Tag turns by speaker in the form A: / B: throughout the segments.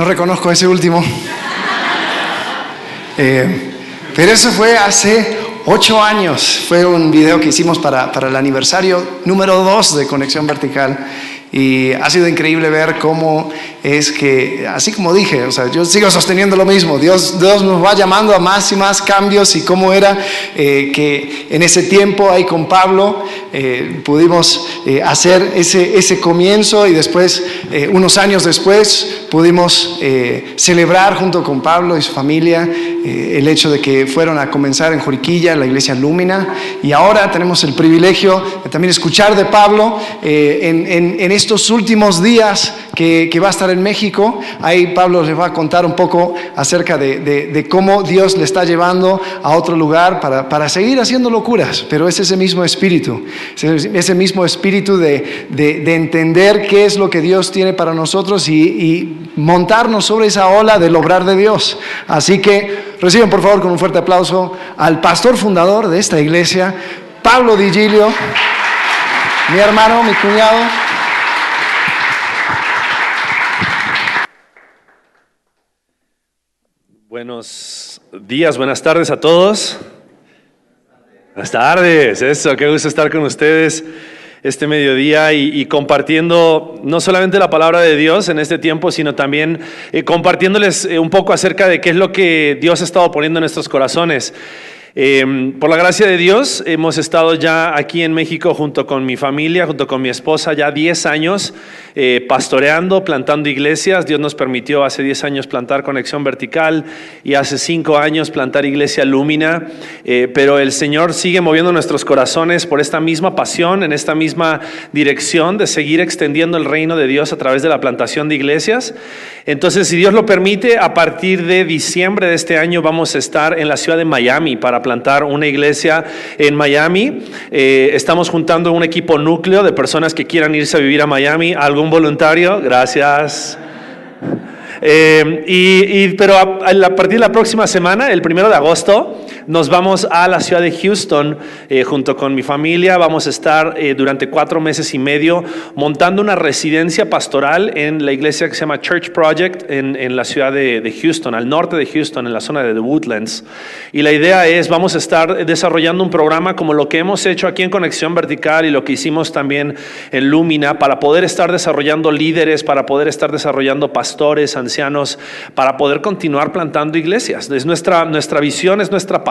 A: no reconozco ese último. Eh, pero eso fue hace ocho años. Fue un video que hicimos para, para el aniversario número dos de Conexión Vertical. Y ha sido increíble ver cómo es que, así como dije, o sea, yo sigo sosteniendo lo mismo, Dios, Dios nos va llamando a más y más cambios y cómo era eh, que en ese tiempo ahí con Pablo eh, pudimos eh, hacer ese, ese comienzo y después, unos años después, pudimos celebrar junto con Pablo y su familia el hecho de que fueron a comenzar en Juriquilla, la iglesia Lúmina, y ahora tenemos el privilegio de también escuchar de Pablo en, en, en estos últimos días que, va a estar en México. Ahí Pablo les va a contar un poco acerca de, cómo Dios le está llevando a otro lugar para, seguir haciendo locuras, pero es ese mismo espíritu, ese mismo espíritu de, entender qué es lo que Dios tiene para nosotros y, y montarnos sobre esa ola del obrar de Dios. Así que reciban por favor con un fuerte aplauso al pastor fundador de esta iglesia, Pablo Digilio, mi hermano, mi cuñado.
B: Buenos días, buenas tardes a todos. Buenas tardes, eso, qué gusto estar con ustedes este mediodía y, compartiendo no solamente la palabra de Dios en este tiempo, sino también eh, compartiéndoles eh, un poco acerca de qué es lo que Dios ha estado poniendo en nuestros corazones. Em, por la gracia de Dios, hemos estado ya aquí en México junto con mi familia, junto con mi esposa, ya 10 años eh, pastoreando, plantando iglesias. Dios nos permitió hace 10 años plantar Conexión Vertical y hace 5 años plantar Iglesia Lúmina. Eh, pero el Señor sigue moviendo nuestros corazones por esta misma pasión, en esta misma dirección de seguir extendiendo el reino de Dios a través de la plantación de iglesias. Entonces, si Dios lo permite, a partir de diciembre de este año vamos a estar en la ciudad de Miami para plantar una iglesia en Miami. Eh, estamos juntando un equipo núcleo de personas que quieran irse a vivir a Miami, algún voluntario, gracias. Eh, y, pero a, a, partir de la próxima semana, el primero de agosto, nos vamos a la ciudad de Houston eh, junto con mi familia. Vamos a estar eh, durante cuatro meses y medio montando una residencia pastoral en la iglesia que se llama Church Project en, en la ciudad de, Houston, al norte de Houston, en la zona de The Woodlands. Y la idea es, vamos a estar desarrollando un programa como lo que hemos hecho aquí en Conexión Vertical y lo que hicimos también en Lumina para poder estar desarrollando líderes, para poder estar desarrollando pastores, ancianos, para poder continuar plantando iglesias. Es nuestra, nuestra visión, es nuestra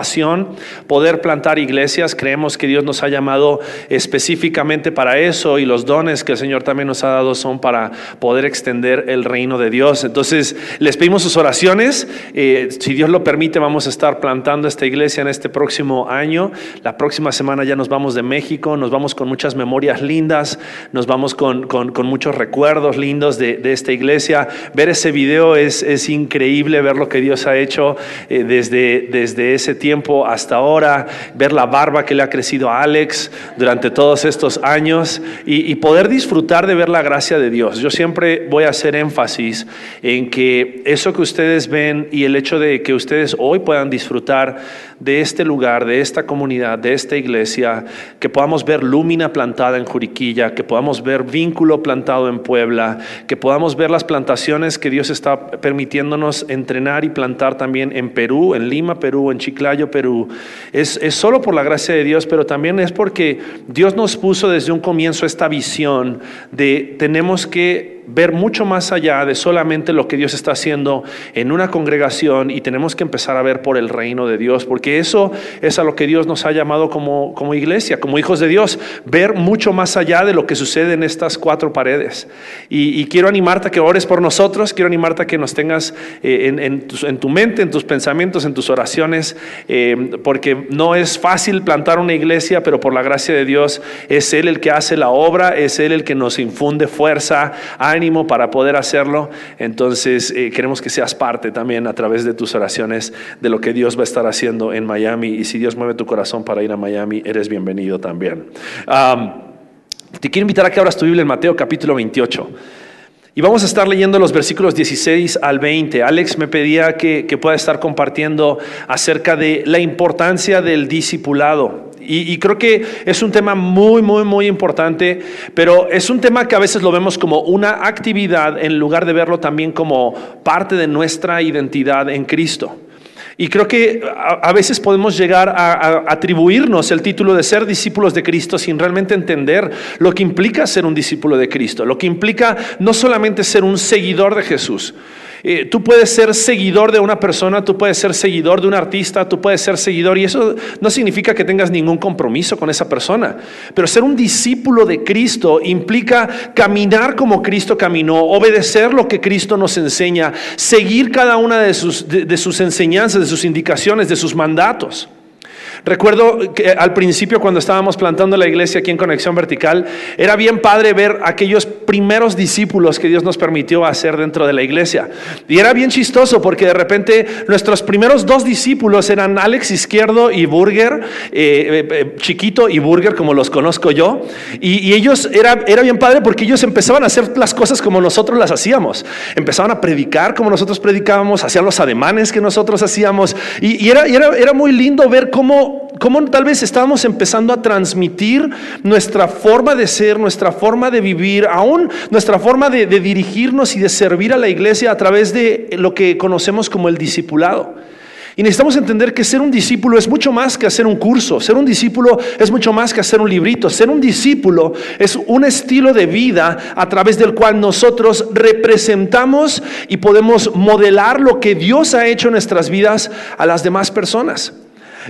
B: poder plantar iglesias. Creemos que Dios nos ha llamado específicamente para eso y los dones que el Señor también nos ha dado son para poder extender el reino de Dios. Entonces, les pedimos sus oraciones. Eh, si Dios lo permite, vamos a estar plantando esta iglesia en este próximo año. La próxima semana ya nos vamos de México, nos vamos con muchas memorias lindas, nos vamos con, muchos recuerdos lindos de, esta iglesia. Ver ese video es, increíble, ver lo que Dios ha hecho eh, desde ese tiempo tiempo hasta ahora, ver la barba que le ha crecido a Alex durante todos estos años y, poder disfrutar de ver la gracia de Dios. Yo siempre voy a hacer énfasis en que eso que ustedes ven y el hecho de que ustedes hoy puedan disfrutar de este lugar, de esta comunidad, de esta iglesia, que podamos ver lúmina plantada en Juriquilla, que podamos ver vínculo plantado en Puebla, que podamos ver las plantaciones que Dios está permitiéndonos entrenar y plantar también en Perú, en Lima, Perú, en Chiclayo, Perú. Es, es solo por la gracia de Dios, pero también es porque Dios nos puso desde un comienzo esta visión de tenemos que ver mucho más allá de solamente lo que Dios está haciendo en una congregación y tenemos que empezar a ver por el reino de Dios, porque eso es a lo que Dios nos ha llamado como, como iglesia, como hijos de Dios, ver mucho más allá de lo que sucede en estas cuatro paredes. Y, quiero animarte a que ores por nosotros, quiero animarte a que nos tengas eh, en, en, tu, mente, en tus pensamientos, en tus oraciones, eh, porque no es fácil plantar una iglesia, pero por la gracia de Dios es Él el que hace la obra, es Él el que nos infunde fuerza, ánimo para poder hacerlo. Entonces eh, queremos que seas parte también a través de tus oraciones de lo que Dios va a estar haciendo en Miami. Y si Dios mueve tu corazón para ir a Miami, eres bienvenido también. te quiero invitar a que abras tu Biblia en Mateo capítulo 28. Y vamos a estar leyendo los versículos 16 al 20. Alex me pedía que, que pueda estar compartiendo acerca de la importancia del discipulado. Y, creo que es un tema muy, muy, muy importante, pero es un tema que a veces lo vemos como una actividad en lugar de verlo también como parte de nuestra identidad en Cristo. Y creo que a, veces podemos llegar a, atribuirnos el título de ser discípulos de Cristo sin realmente entender lo que implica ser un discípulo de Cristo, lo que implica no solamente ser un seguidor de Jesús, eh, tú puedes ser seguidor de una persona, tú puedes ser seguidor de un artista, tú puedes ser seguidor y eso no significa que tengas ningún compromiso con esa persona. Pero ser un discípulo de Cristo implica caminar como Cristo caminó, obedecer lo que Cristo nos enseña, seguir cada una de sus, de sus enseñanzas, de sus indicaciones, de sus mandatos. Recuerdo que al principio cuando estábamos plantando la iglesia aquí en Conexión Vertical, era bien padre ver aquellos primeros discípulos que Dios nos permitió hacer dentro de la iglesia. Y era bien chistoso porque de repente nuestros primeros dos discípulos eran Alex Izquierdo y Burger, eh, eh, eh, Chiquito y Burger como los conozco yo. Y, ellos, era, era bien padre porque ellos empezaban a hacer las cosas como nosotros las hacíamos. Empezaban a predicar como nosotros predicábamos, hacían los ademanes que nosotros hacíamos. Y, era, era, era muy lindo ver cómo cómo, tal vez estábamos empezando a transmitir nuestra forma de ser, nuestra forma de vivir, aún nuestra forma de, de dirigirnos y de servir a la iglesia a través de lo que conocemos como el discipulado. Y necesitamos entender que ser un discípulo es mucho más que hacer un curso, ser un discípulo es mucho más que hacer un librito, ser un discípulo es un estilo de vida a través del cual nosotros representamos y podemos modelar lo que Dios ha hecho en nuestras vidas a las demás personas.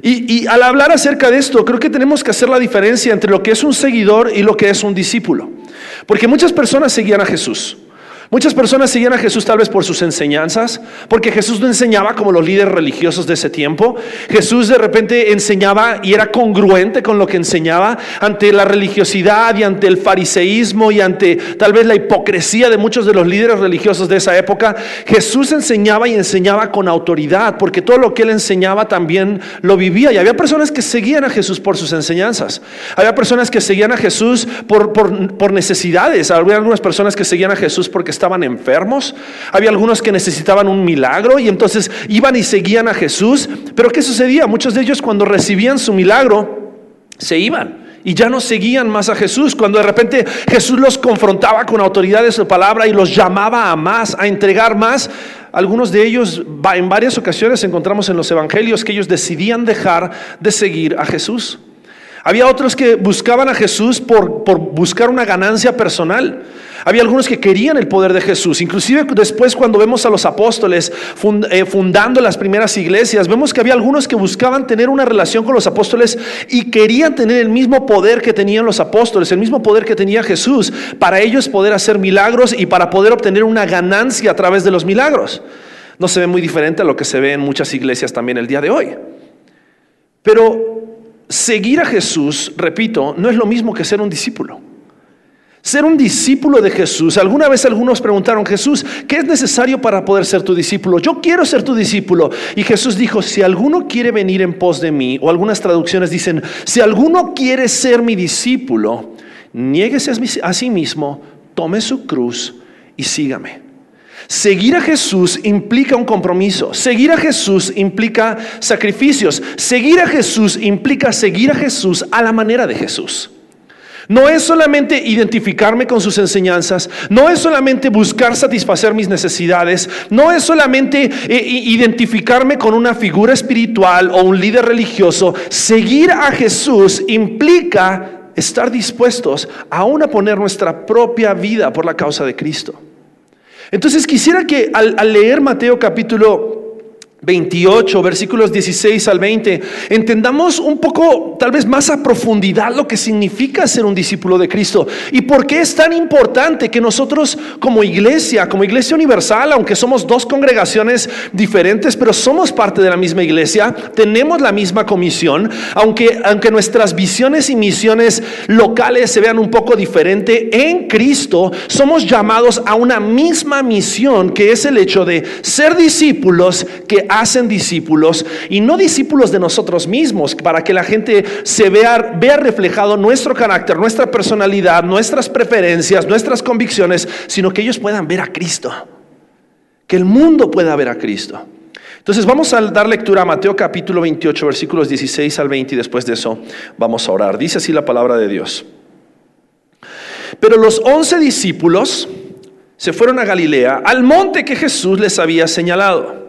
B: Y, al hablar acerca de esto, creo que tenemos que hacer la diferencia entre lo que es un seguidor y lo que es un discípulo. Porque muchas personas seguían a Jesús. Muchas personas seguían a Jesús tal vez por sus enseñanzas, porque Jesús no enseñaba como los líderes religiosos de ese tiempo. Jesús de repente enseñaba y era congruente con lo que enseñaba ante la religiosidad y ante el fariseísmo y ante tal vez la hipocresía de muchos de los líderes religiosos de esa época. Jesús enseñaba y enseñaba con autoridad, porque todo lo que él enseñaba también lo vivía. Y había personas que seguían a Jesús por sus enseñanzas. Había personas que seguían a Jesús por, por, por necesidades. Había algunas personas que seguían a Jesús porque estaban enfermos, había algunos que necesitaban un milagro y entonces iban y seguían a Jesús. Pero ¿qué sucedía? Muchos de ellos cuando recibían su milagro, se iban y ya no seguían más a Jesús. Cuando de repente Jesús los confrontaba con autoridad de su palabra y los llamaba a más, a entregar más, algunos de ellos en varias ocasiones encontramos en los evangelios que ellos decidían dejar de seguir a Jesús. Había otros que buscaban a Jesús por, por buscar una ganancia personal. Había algunos que querían el poder de Jesús. Inclusive después cuando vemos a los apóstoles eh, fundando las primeras iglesias, vemos que había algunos que buscaban tener una relación con los apóstoles y querían tener el mismo poder que tenían los apóstoles, el mismo poder que tenía Jesús, para ellos poder hacer milagros y para poder obtener una ganancia a través de los milagros. No se ve muy diferente a lo que se ve en muchas iglesias también el día de hoy. Pero seguir a Jesús, repito, no es lo mismo que ser un discípulo. Ser un discípulo de Jesús. Alguna vez algunos preguntaron, Jesús, ¿qué es necesario para poder ser tu discípulo? Yo quiero ser tu discípulo. Y Jesús dijo, si alguno quiere venir en pos de mí, o algunas traducciones dicen, si alguno quiere ser mi discípulo, niéguese a sí mismo, tome su cruz y sígame. Seguir a Jesús implica un compromiso. Seguir a Jesús implica sacrificios. Seguir a Jesús implica seguir a Jesús a la manera de Jesús. No es solamente identificarme con sus enseñanzas, no es solamente buscar satisfacer mis necesidades, no es solamente eh, identificarme con una figura espiritual o un líder religioso. Seguir a Jesús implica estar dispuestos aún a poner nuestra propia vida por la causa de Cristo. Entonces quisiera que al, al leer Mateo capítulo 28, versículos 16 al 20, entendamos un poco, tal vez más a profundidad, lo que significa ser un discípulo de Cristo y por qué es tan importante que nosotros como iglesia, como iglesia universal, aunque somos dos congregaciones diferentes, pero somos parte de la misma iglesia, tenemos la misma comisión, aunque, aunque nuestras visiones y misiones locales se vean un poco diferente, en Cristo somos llamados a una misma misión, que es el hecho de ser discípulos que hacen discípulos y no discípulos de nosotros mismos, para que la gente se vea, vea reflejado nuestro carácter, nuestra personalidad, nuestras preferencias, nuestras convicciones, sino que ellos puedan ver a Cristo, que el mundo pueda ver a Cristo. Entonces vamos a dar lectura a Mateo capítulo 28, versículos 16 al 20 y después de eso vamos a orar. Dice así la palabra de Dios. Pero los once discípulos se fueron a Galilea, al monte que Jesús les había señalado.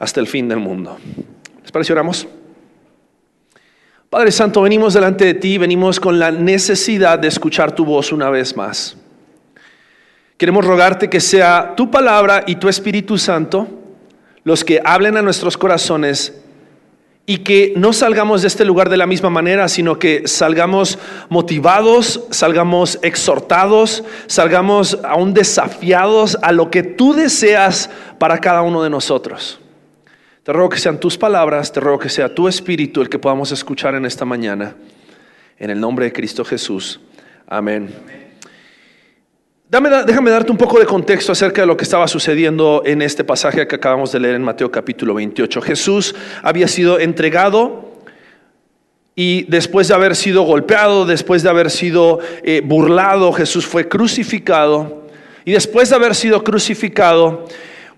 B: hasta el fin del mundo. ¿Les parece oramos? Padre Santo, venimos delante de ti, venimos con la necesidad de escuchar tu voz una vez más. Queremos rogarte que sea tu palabra y tu Espíritu Santo los que hablen a nuestros corazones y que no salgamos de este lugar de la misma manera, sino que salgamos motivados, salgamos exhortados, salgamos aún desafiados a lo que tú deseas para cada uno de nosotros. Te ruego que sean tus palabras, te ruego que sea tu espíritu el que podamos escuchar en esta mañana. En el nombre de Cristo Jesús. Amén déjame darte un poco de contexto acerca de lo que estaba sucediendo en este pasaje que acabamos de leer en Mateo capítulo 28. Jesús había sido entregado y después de haber sido golpeado, después de haber sido eh, burlado, Jesús fue crucificado. Y después de haber sido crucificado,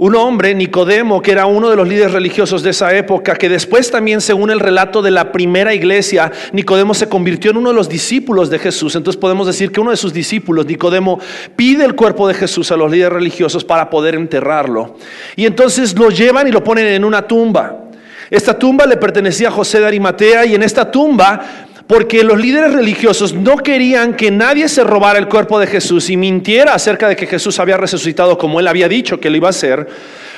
B: un hombre, Nicodemo, que era uno de los líderes religiosos de esa época, que después también, según el relato de la primera iglesia, Nicodemo se convirtió en uno de los discípulos de Jesús. Entonces podemos decir que uno de sus discípulos, Nicodemo, pide el cuerpo de Jesús a los líderes religiosos para poder enterrarlo. Y entonces lo llevan y lo ponen en una tumba. Esta tumba le pertenecía a José de Arimatea y en esta tumba porque los líderes religiosos no querían que nadie se robara el cuerpo de Jesús y mintiera acerca de que Jesús había resucitado como él había dicho que lo iba a hacer.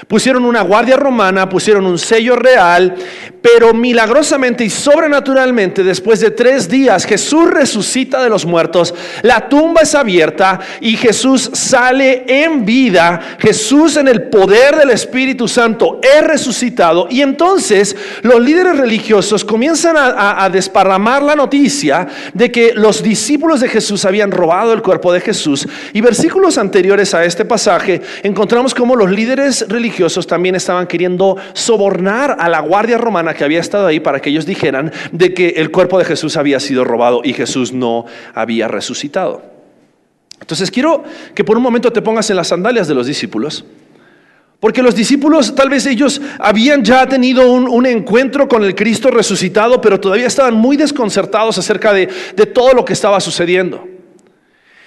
B: Pusieron una guardia romana, pusieron un sello real, pero milagrosamente y sobrenaturalmente, después de tres días, Jesús resucita de los muertos, la tumba es abierta y Jesús sale en vida. Jesús en el poder del Espíritu Santo es resucitado y entonces los líderes religiosos comienzan a, desparramar la noticia de que los discípulos de Jesús habían robado el cuerpo de Jesús. Y versículos anteriores a este pasaje encontramos como los líderes religiosos también estaban queriendo sobornar a la guardia romana que había estado ahí para que ellos dijeran de que el cuerpo de Jesús había sido robado y Jesús no había resucitado. Entonces quiero que por un momento te pongas en las sandalias de los discípulos. Porque los discípulos, tal vez ellos habían ya tenido un, encuentro con el Cristo resucitado, pero todavía estaban muy desconcertados acerca de todo lo que estaba sucediendo.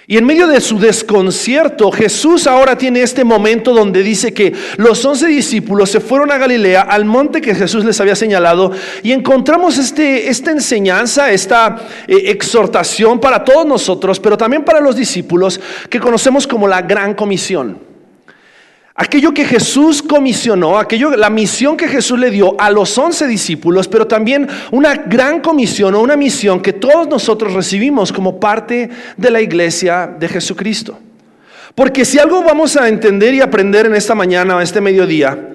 B: Y en medio de su desconcierto, Jesús ahora tiene este momento donde dice que los once discípulos se fueron a Galilea, al monte que Jesús les había señalado, y encontramos este, esta enseñanza, esta eh, exhortación para todos nosotros, pero también para los discípulos, que conocemos como la gran comisión. Aquello que Jesús comisionó, aquello, la misión que Jesús le dio a los once discípulos, pero también una gran comisión o una misión que todos nosotros recibimos como parte de la iglesia de Jesucristo. Porque si algo vamos a entender y aprender en esta mañana o este mediodía,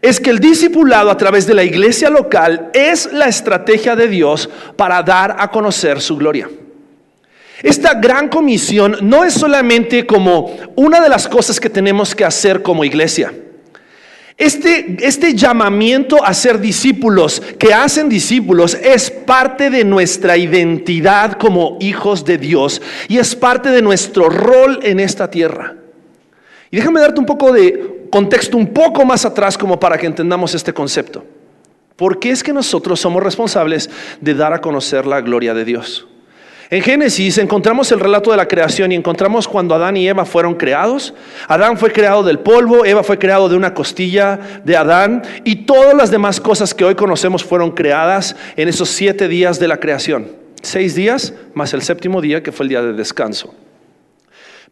B: es que el discipulado a través de la iglesia local es la estrategia de Dios para dar a conocer su gloria. Esta gran comisión no es solamente como una de las cosas que tenemos que hacer como iglesia. Este, este, llamamiento a ser discípulos, que hacen discípulos, es parte de nuestra identidad como hijos de Dios y es parte de nuestro rol en esta tierra. Y déjame darte un poco de contexto un poco más atrás como para que entendamos este concepto. ¿Por qué es que nosotros somos responsables de dar a conocer la gloria de Dios? En Génesis encontramos el relato de la creación y encontramos cuando Adán y Eva fueron creados. Adán fue creado del polvo, Eva fue creado de una costilla de Adán y todas las demás cosas que hoy conocemos fueron creadas en esos siete días de la creación. Seis días más el séptimo día que fue el día de descanso.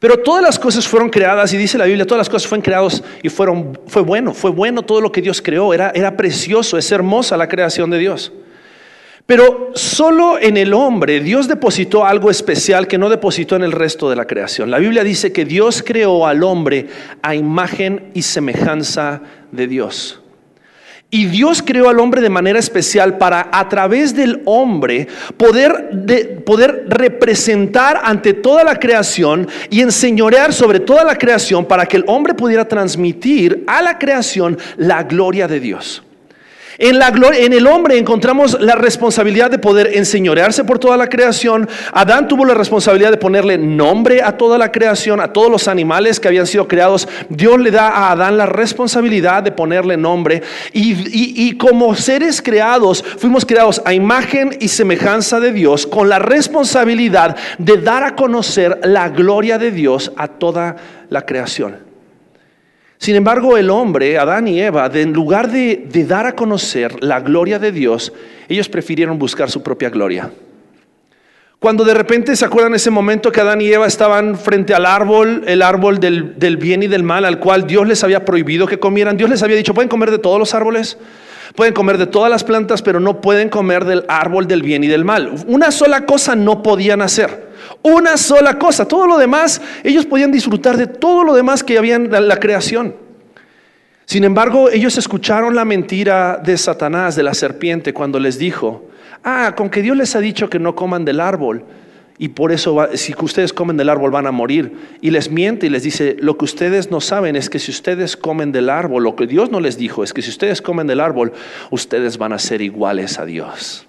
B: Pero todas las cosas fueron creadas y dice la Biblia, todas las cosas fueron creadas y fueron, fue bueno, fue bueno todo lo que Dios creó, era, era precioso, es hermosa la creación de Dios. Pero solo en el hombre Dios depositó algo especial que no depositó en el resto de la creación. La Biblia dice que Dios creó al hombre a imagen y semejanza de Dios. Y Dios creó al hombre de manera especial para a través del hombre poder, poder representar ante toda la creación y enseñorear sobre toda la creación para que el hombre pudiera transmitir a la creación la gloria de Dios. En, la en el hombre encontramos la responsabilidad de poder enseñorearse por toda la creación. Adán tuvo la responsabilidad de ponerle nombre a toda la creación, a todos los animales que habían sido creados. Dios le da a Adán la responsabilidad de ponerle nombre. Y, y como seres creados, fuimos creados a imagen y semejanza de Dios, con la responsabilidad de dar a conocer la gloria de Dios a toda la creación. Sin embargo, el hombre, Adán y Eva, en lugar de, dar a conocer la gloria de Dios, ellos prefirieron buscar su propia gloria. Cuando de repente se acuerdan ese momento que Adán y Eva estaban frente al árbol, el árbol del, del, bien y del mal, al cual Dios les había prohibido que comieran. Dios les había dicho, pueden comer de todos los árboles, pueden comer de todas las plantas, pero no pueden comer del árbol del bien y del mal. Una sola cosa no podían hacer. Una sola cosa. Todo lo demás, ellos podían disfrutar de todo lo demás que había en la creación. Sin embargo, ellos escucharon la mentira de Satanás, de la serpiente, cuando les dijo, ah, con que Dios les ha dicho que no coman del árbol, y por eso si ustedes comen del árbol van a morir. Y les miente y les dice, lo que ustedes no saben es que si ustedes comen del árbol, lo que Dios no les dijo es que si ustedes comen del árbol, ustedes van a ser iguales a Dios.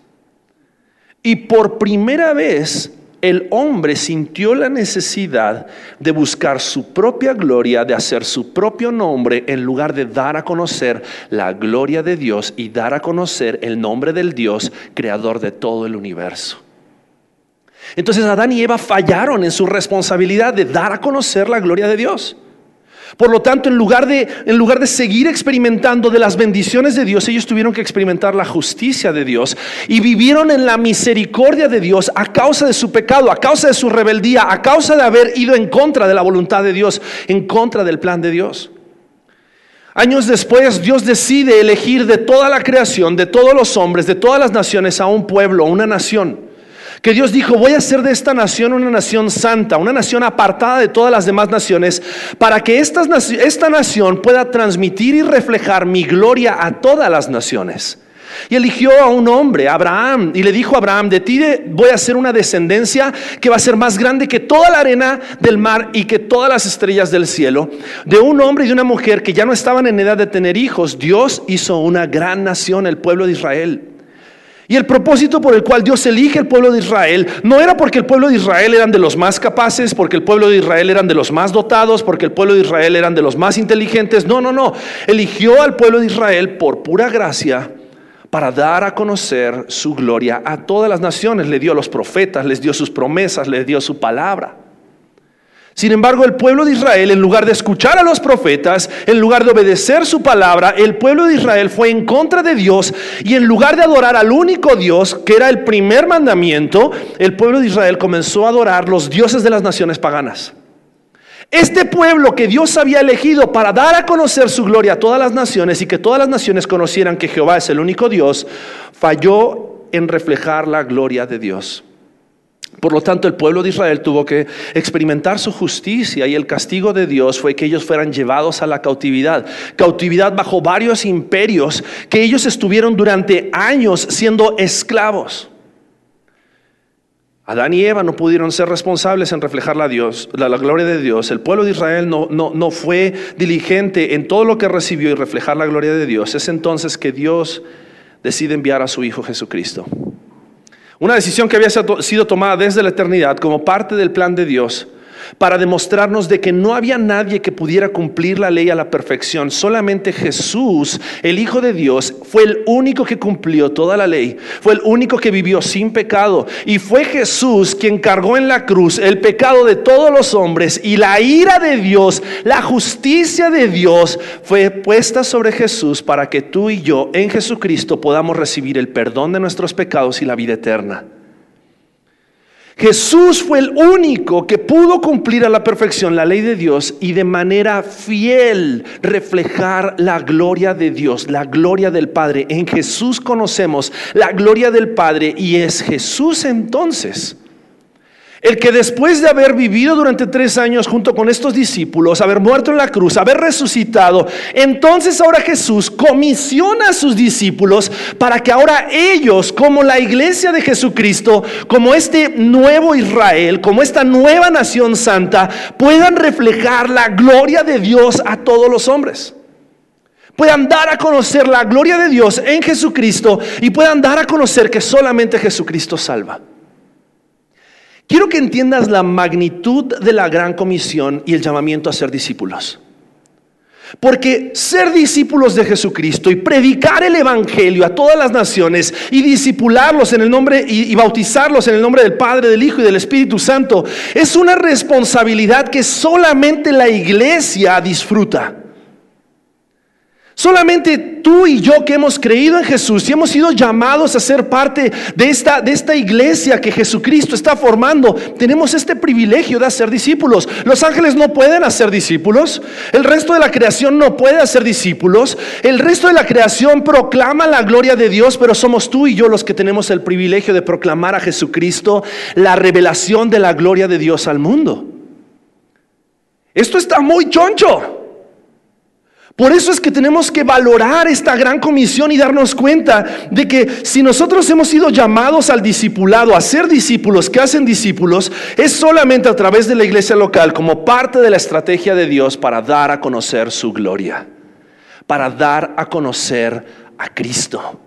B: Y por primera vez el hombre sintió la necesidad de buscar su propia gloria, de hacer su propio nombre, en lugar de dar a conocer la gloria de Dios y dar a conocer el nombre del Dios, creador de todo el universo. Entonces Adán y Eva fallaron en su responsabilidad de dar a conocer la gloria de Dios. Por lo tanto, en lugar, de, en lugar de seguir experimentando de las bendiciones de Dios, ellos tuvieron que experimentar la justicia de Dios y vivieron en la misericordia de Dios a causa de su pecado, a causa de su rebeldía, a causa de haber ido en contra de la voluntad de Dios, en contra del plan de Dios. Años después, Dios decide elegir de toda la creación, de todos los hombres, de todas las naciones, a un pueblo, una nación que Dios dijo, voy a hacer de esta nación una nación santa, una nación apartada de todas las demás naciones, para que esta, nación pueda transmitir y reflejar mi gloria a todas las naciones. Y eligió a un hombre, Abraham, y le dijo a Abraham, de ti voy a hacer una descendencia que va a ser más grande que toda la arena del mar y que todas las estrellas del cielo. De un hombre y de una mujer que ya no estaban en edad de tener hijos, Dios hizo una gran nación, el pueblo de Israel. Y el propósito por el cual Dios elige el pueblo de Israel no era porque el pueblo de Israel eran de los más capaces, porque el pueblo de Israel eran de los más dotados, porque el pueblo de Israel eran de los más inteligentes. No, no, no. Eligió al pueblo de Israel por pura gracia para dar a conocer su gloria a todas las naciones. Le dio a los profetas, les dio sus promesas, les dio su palabra. Sin embargo, el pueblo de Israel, en lugar de escuchar a los profetas, en lugar de obedecer su palabra, el pueblo de Israel fue en contra de Dios y en lugar de adorar al único Dios, que era el primer mandamiento, el pueblo de Israel comenzó a adorar los dioses de las naciones paganas. Este pueblo que Dios había elegido para dar a conocer su gloria a todas las naciones y que todas las naciones conocieran que Jehová es el único Dios, falló en reflejar la gloria de Dios. Por lo tanto, el pueblo de Israel tuvo que experimentar su justicia y el castigo de Dios fue que ellos fueran llevados a la cautividad. Cautividad bajo varios imperios que ellos estuvieron durante años siendo esclavos. Adán y Eva no pudieron ser responsables en reflejar la, Dios, la, gloria de Dios. El pueblo de Israel no, no fue diligente en todo lo que recibió y reflejar la gloria de Dios. Es entonces que Dios decide enviar a su Hijo Jesucristo. Una decisión que había sido tomada desde la eternidad como parte del plan de Dios para demostrarnos de que no había nadie que pudiera cumplir la ley a la perfección. Solamente Jesús, el Hijo de Dios, fue el único que cumplió toda la ley. Fue el único que vivió sin pecado. Y fue Jesús quien cargó en la cruz el pecado de todos los hombres. Y la ira de Dios, la justicia de Dios fue puesta sobre Jesús para que tú y yo en Jesucristo podamos recibir el perdón de nuestros pecados y la vida eterna. Jesús fue el único que pudo cumplir a la perfección la ley de Dios y de manera fiel reflejar la gloria de Dios, la gloria del Padre. En Jesús conocemos la gloria del Padre y es Jesús entonces el que después de haber vivido durante tres años junto con estos discípulos, haber muerto en la cruz, haber resucitado, entonces ahora Jesús comisiona a sus discípulos para que ahora ellos, como la iglesia de Jesucristo, como este nuevo Israel, como esta nueva nación santa, puedan reflejar la gloria de Dios a todos los hombres puedan dar a conocer la gloria de Dios en Jesucristo y puedan dar a conocer que solamente Jesucristo salva. Quiero que entiendas la magnitud de la gran comisión y el llamamiento a ser discípulos. Porque ser discípulos de Jesucristo y predicar el Evangelio a todas las naciones y discipularlos en el nombre y, y, bautizarlos en el nombre del Padre, del Hijo y del Espíritu Santo es una responsabilidad que solamente la iglesia disfruta. Solamente tú y yo que hemos creído en Jesús y hemos sido llamados a ser parte de esta, de esta iglesia que Jesucristo está formando, tenemos este privilegio de hacer discípulos. Los ángeles no pueden hacer discípulos, el resto de la creación no puede hacer discípulos, el resto de la creación proclama la gloria de Dios, pero somos tú y yo los que tenemos el privilegio de proclamar a Jesucristo la revelación de la gloria de Dios al mundo. Esto está muy choncho. Por eso es que tenemos que valorar esta gran comisión y darnos cuenta de que si nosotros hemos sido llamados al discipulado, a ser discípulos que hacen discípulos, es solamente a través de la iglesia local como parte de la estrategia de Dios para dar a conocer su gloria, para dar a conocer a Cristo.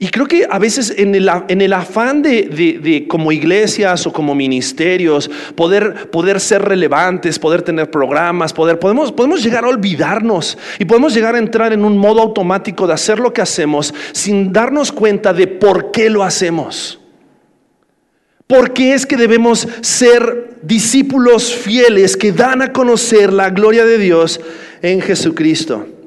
B: Y creo que a veces en el, en el afán de, de, como iglesias o como ministerios, poder, poder ser relevantes, poder tener programas, poder, podemos, podemos llegar a olvidarnos y podemos llegar a entrar en un modo automático de hacer lo que hacemos sin darnos cuenta de por qué lo hacemos. ¿Por qué es que debemos ser discípulos fieles que dan a conocer la gloria de Dios en Jesucristo?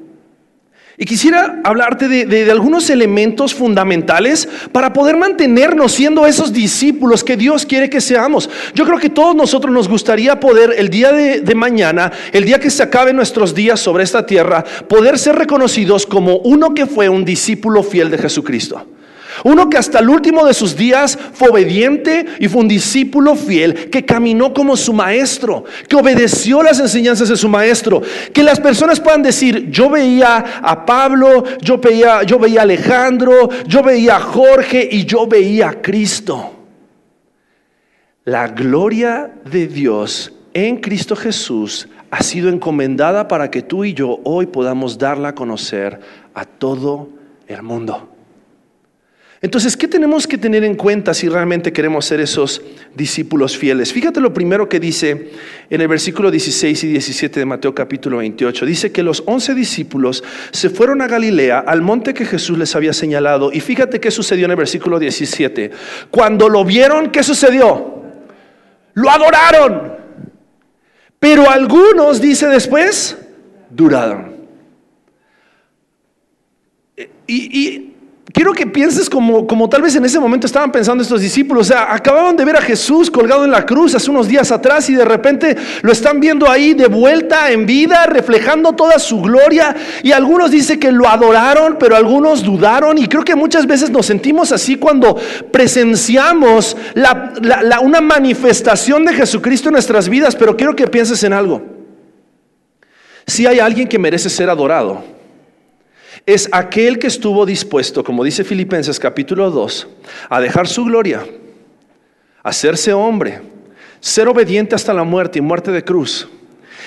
B: Y quisiera hablarte de, algunos elementos fundamentales para poder mantenernos siendo esos discípulos que Dios quiere que seamos. Yo creo que todos nosotros nos gustaría poder el día de mañana, el día que se acaben nuestros días sobre esta tierra, poder ser reconocidos como uno que fue un discípulo fiel de Jesucristo. Uno que hasta el último de sus días fue obediente y fue un discípulo fiel, que caminó como su maestro, que obedeció las enseñanzas de su maestro. Que las personas puedan decir, yo veía a Pablo, yo veía, yo veía a Alejandro, yo veía a Jorge y yo veía a Cristo. La gloria de Dios en Cristo Jesús ha sido encomendada para que tú y yo hoy podamos darla a conocer a todo el mundo. Entonces, ¿qué tenemos que tener en cuenta si realmente queremos ser esos discípulos fieles? Fíjate lo primero que dice en el versículo 16 y 17 de Mateo capítulo 28. Dice que los once discípulos se fueron a Galilea, al monte que Jesús les había señalado. Y fíjate qué sucedió en el versículo 17. Cuando lo vieron, ¿qué sucedió? Lo adoraron. Pero algunos, dice después, duraron. Y, y Quiero que pienses como, como tal vez en ese momento estaban pensando estos discípulos. O sea, acababan de ver a Jesús colgado en la cruz hace unos días atrás y de repente lo están viendo ahí de vuelta en vida, reflejando toda su gloria. Y algunos dicen que lo adoraron, pero algunos dudaron. Y creo que muchas veces nos sentimos así cuando presenciamos una manifestación de Jesucristo en nuestras vidas. Pero quiero que pienses en algo. Si hay alguien que merece ser adorado, es aquel que estuvo dispuesto, como dice Filipenses capítulo 2, a dejar su gloria, hacerse hombre, ser obediente hasta la muerte y muerte de cruz.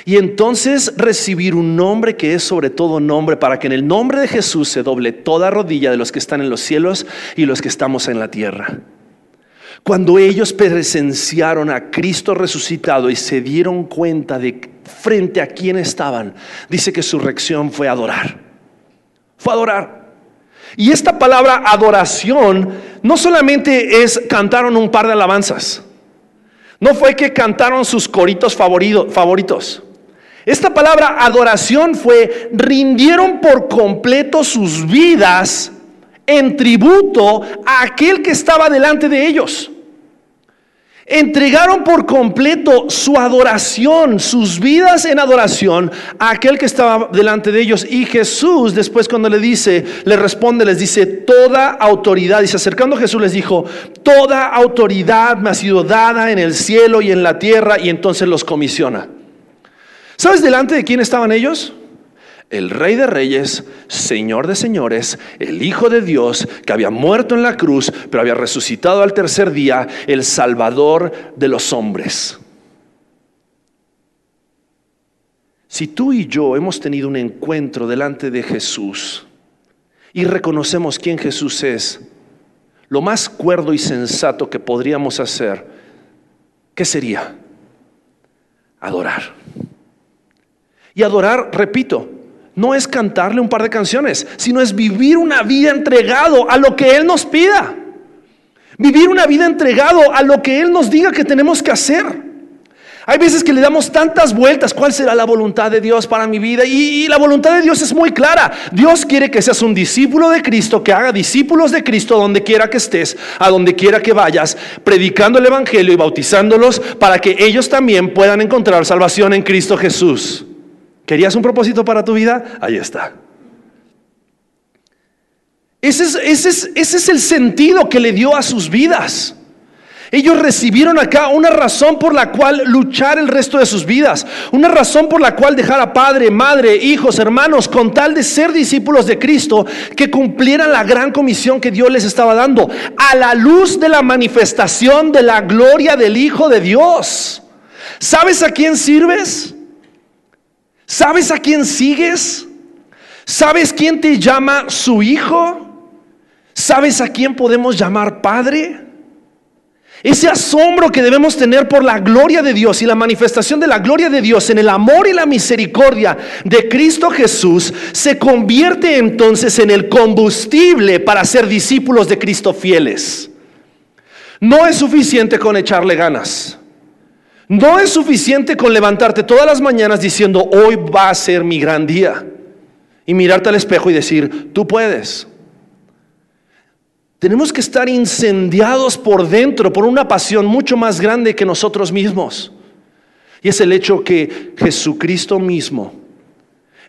B: Y entonces recibir un nombre que es sobre todo nombre, para que en el nombre de Jesús se doble toda rodilla de los que están en los cielos y los que estamos en la tierra. Cuando ellos presenciaron a Cristo resucitado y se dieron cuenta de frente a quién estaban, dice que su reacción fue adorar fue adorar. Y esta palabra adoración no solamente es cantaron un par de alabanzas, no fue que cantaron sus coritos favoritos. Esta palabra adoración fue rindieron por completo sus vidas en tributo a aquel que estaba delante de ellos. Entregaron por completo su adoración, sus vidas en adoración a aquel que estaba delante de ellos. Y Jesús después cuando le dice, le responde, les dice, toda autoridad, y se acercando Jesús les dijo, toda autoridad me ha sido dada en el cielo y en la tierra, y entonces los comisiona. ¿Sabes delante de quién estaban ellos? El Rey de Reyes, Señor de Señores, el Hijo de Dios, que había muerto en la cruz, pero había resucitado al tercer día, el Salvador de los hombres. Si tú y yo hemos tenido un encuentro delante de Jesús y reconocemos quién Jesús es, lo más cuerdo y sensato que podríamos hacer, ¿qué sería? Adorar. Y adorar, repito, no es cantarle un par de canciones, sino es vivir una vida entregado a lo que Él nos pida. Vivir una vida entregado a lo que Él nos diga que tenemos que hacer. Hay veces que le damos tantas vueltas, ¿cuál será la voluntad de Dios para mi vida? Y, la voluntad de Dios es muy clara. Dios quiere que seas un discípulo de Cristo, que haga discípulos de Cristo donde quiera que estés, a donde quiera que vayas, predicando el Evangelio y bautizándolos para que ellos también puedan encontrar salvación en Cristo Jesús. ¿Querías un propósito para tu vida? Ahí está. Ese es, el sentido que le dio a sus vidas. Ellos recibieron acá una razón por la cual luchar el resto de sus vidas, una razón por la cual dejar a padre, madre, hijos, hermanos, con tal de ser discípulos de Cristo, que cumplieran la gran comisión que Dios les estaba dando, a la luz de la manifestación de la gloria del Hijo de Dios. ¿Sabes a quién sirves? ¿Sabes a quién sigues? ¿Sabes quién te llama su hijo? ¿Sabes a quién podemos llamar padre? Ese asombro que debemos tener por la gloria de Dios y la manifestación de la gloria de Dios en el amor y la misericordia de Cristo Jesús se convierte entonces en el combustible para ser discípulos de Cristo fieles. No es suficiente con echarle ganas. No es suficiente con levantarte todas las mañanas diciendo, hoy va a ser mi gran día. Y mirarte al espejo y decir, tú puedes. Tenemos que estar incendiados por dentro por una pasión mucho más grande que nosotros mismos. Y es el hecho que Jesucristo mismo